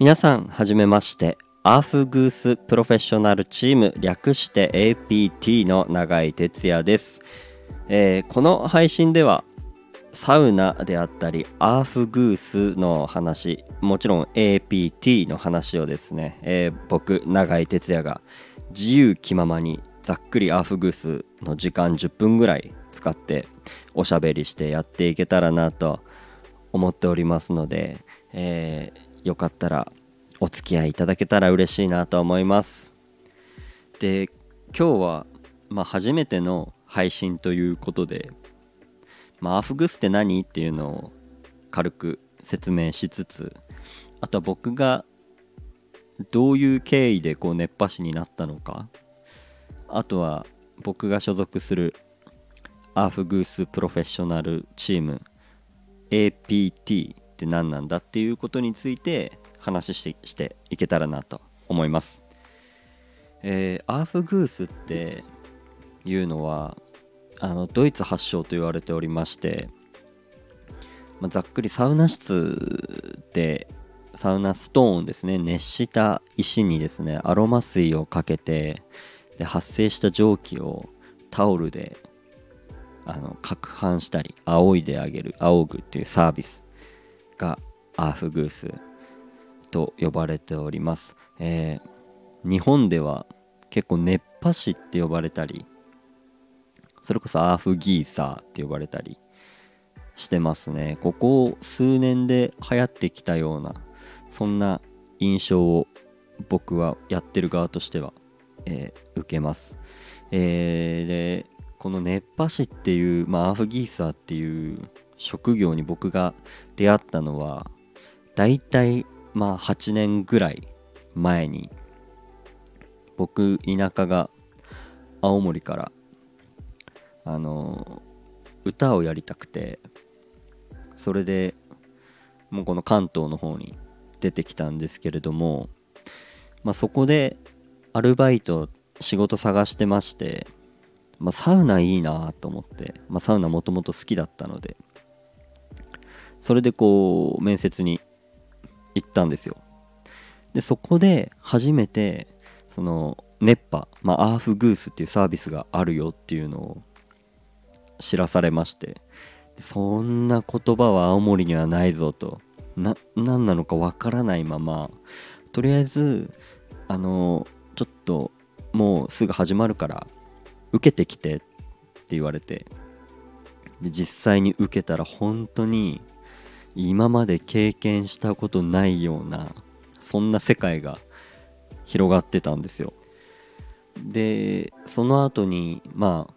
皆さんはじめまして。アーフグースプロフェッショナルチーム略して APT の永井哲也です、えーこの配信ではサウナであったりアーフグースの話もちろん APT の話をですね、えー僕永井哲也が自由気ままにざっくりアーフグースの時間10分ぐらい使っておしゃべりしてやっていけたらなと思っておりますので、えーよかったらお付き合いいただけたら嬉しいなと思います。で今日は、まあ、初めての配信ということで、まあ、アフグスって何っていうのを軽く説明しつつあとは僕がどういう経緯でこう熱波師になったのかあとは僕が所属するアーフグースプロフェッショナルチーム APT って何なんだっていうことについて話してしていけたらなと思います。えーアーフグースっていうのはあのドイツ発祥と言われておりまして、まあ、ざっくりサウナ室でサウナストーンですね熱した石にですねアロマ水をかけてで発生した蒸気をタオルであの攪拌したり仰いであげる仰ぐっていうサービスがアーフグースと呼ばれております、えー日本では結構熱波師って呼ばれたりそれこそアーフギーサーって呼ばれたりしてますね。ここ数年で流行ってきたようなそんな印象を僕はやってる側としては、えー受けます、えーでこの熱波師っていう、まあ、アーフギーサーっていう職業に僕が出会ったのはだいたいまあ8年ぐらい前に僕田舎が青森からあの歌をやりたくてそれでもうこの関東の方に出てきたんですけれども、まあ、そこでアルバイト仕事探してまして、まあ、サウナいいなと思って、まあ、サウナもともと好きだったのでそれでこう面接に行ったんですよ。でそこで初めてその熱波、まあ、アーフグースっていうサービスがあるよっていうのを知らされましてそんな言葉は青森にはないぞと。な何なのかわからないままとりあえずあのちょっともうすぐ始まるから受けてきてって言われてで実際に受けたら本当に今まで経験したことないようなそんな世界が広がってたんですよ。でその後にまあ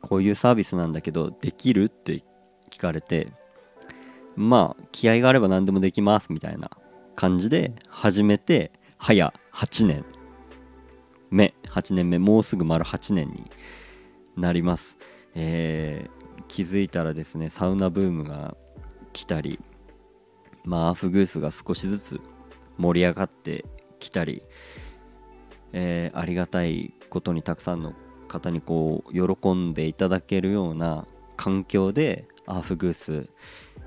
こういうサービスなんだけどできるって聞かれてまあ気合があれば何でもできますみたいな感じで始めて早8年。目8年目。もうすぐ丸8年になります、えー気づいたらですねサウナブームが来たりまあアーフグースが少しずつ盛り上がってきたり、えーありがたいことにたくさんの方にこう喜んでいただけるような環境でアーフグース、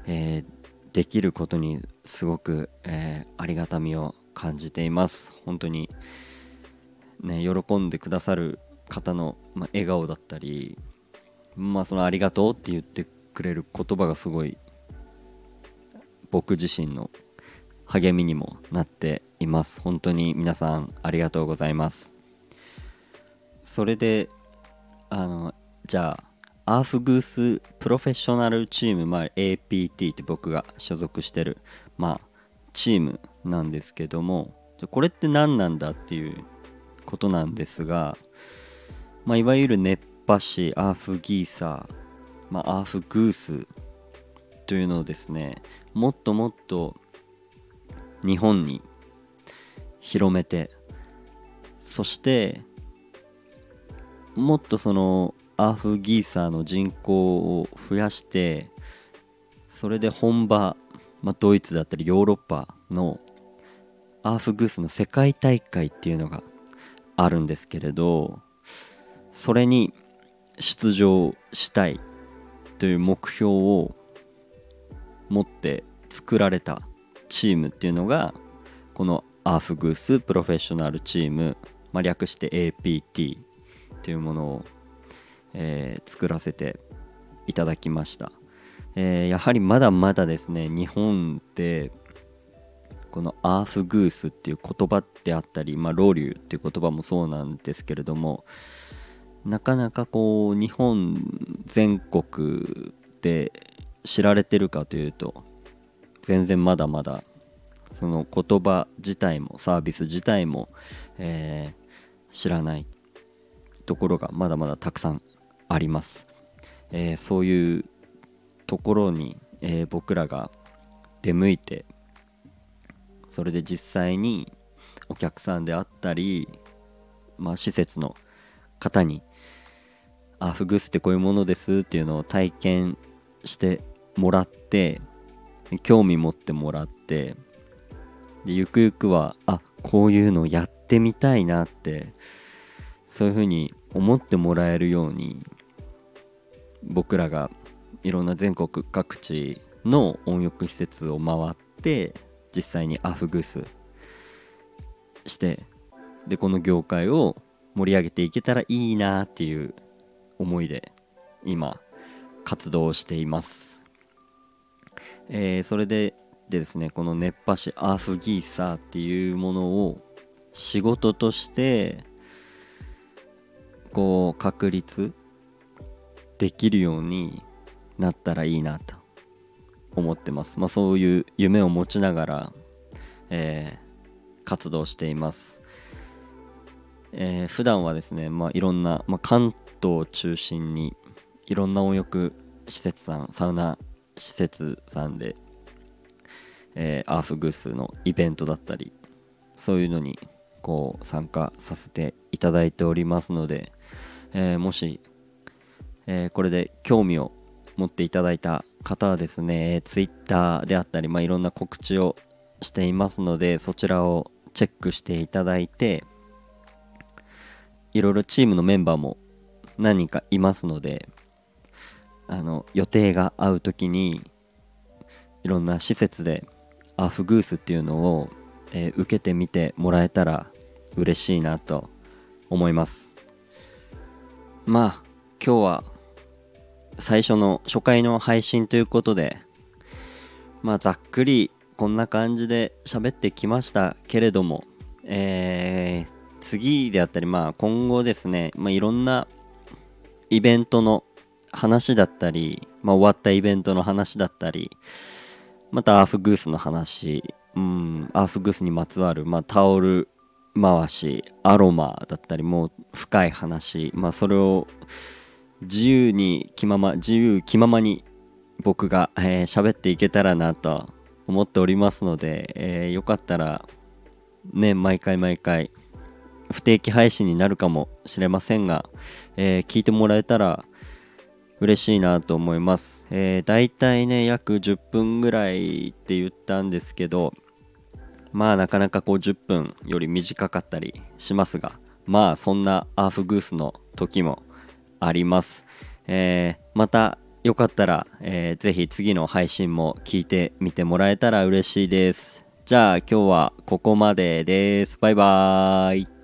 えーできることにすごく、えーありがたみを感じています。本当にね喜んでくださる方の、まあ、笑顔だったりまあそのありがとうって言ってくれる言葉がすごい僕自身の励みにもなっています。本当に皆さんありがとうございます。それであのじゃあアーフグースプロフェッショナルチーム、まあ、APT って僕が所属してる、まあ、チームなんですけどもこれって何なんだっていうことなんですが、まあ、いわゆる熱波師アーフギーサー、まあ、アーフグースというのをですねもっともっと日本に広めてそしてもっとそのアーフギーサーの人口を増やしてそれで本場、まあ、ドイツだったりヨーロッパのアーフグースの世界大会っていうのがあるんですけれどそれに出場したいという目標を持って作られたチームっていうのがこのアーフグースプロフェッショナルチーム、まあ、略して APT というものを、えー、作らせていただきました、えー、やはりまだまだですね日本ってこのアーフグースっていう言葉であったり、まあ、ロウリュっていう言葉もそうなんですけれどもなかなかこう日本全国で知られてるかというと全然まだまだその言葉自体もサービス自体も、えー、知らないところがまだまだたくさんあります、えー、そういうところに、えー、僕らが出向いてそれで実際にお客さんであったり、まあ、施設の方に「あフグスってこういうものです」っていうのを体験してもらって興味持ってもらってでゆくゆくはあこういうのやってみたいなってそういうふうに思ってもらえるように僕らがいろんな全国各地の温浴施設を回って実際にアフグスしてでこの業界を盛り上げていけたらいいなっていう思いで今活動しています、えー、それででですねこの熱波師アーフギーサーっていうものを仕事としてこう確立できるようになったらいいなと思ってます。まあ、そういう夢を持ちながら、えー、活動しています。えー、普段はですね、まあ、いろんな、まあ、関東を中心にいろんな温浴施設さんサウナ施設さんでえー、アーフグースのイベントだったりそういうのにこう参加させていただいておりますので、えー、もし、えー、これで興味を持っていただいた方はですね Twitter であったり、まあ、いろんな告知をしていますのでそちらをチェックしていただいていろいろチームのメンバーも何人かいますのであの予定が合う時にいろんな施設でアフグースっていうのを、えー、受けてみてもらえたら嬉しいなと思います。まあ今日は最初の初回の配信ということでまあざっくりこんな感じで喋ってきましたけれどもえー、次であったりまあ今後ですね、まあ、いろんなイベントの話だったり、まあ、終わったイベントの話だったりまたアーフグースの話、うん、アーフグースにまつわる、まあ、タオル回しアロマだったりもう深い話、まあ、それを自由に気まま自由気ままに僕が喋、えー、っていけたらなと思っておりますので、えー、よかったらね毎回毎回不定期配信になるかもしれませんが、えー、聞いてもらえたら嬉しいなと思います。えー、大体ね、約10分ぐらいって言ったんですけど、まあなかなかこう10分より短かったりしますが、まあそんなアーフグースの時もあります。えー、またよかったら、えー、ぜひ次の配信も聞いてみてもらえたら嬉しいです。じゃあ今日はここまでです。バイバーイ。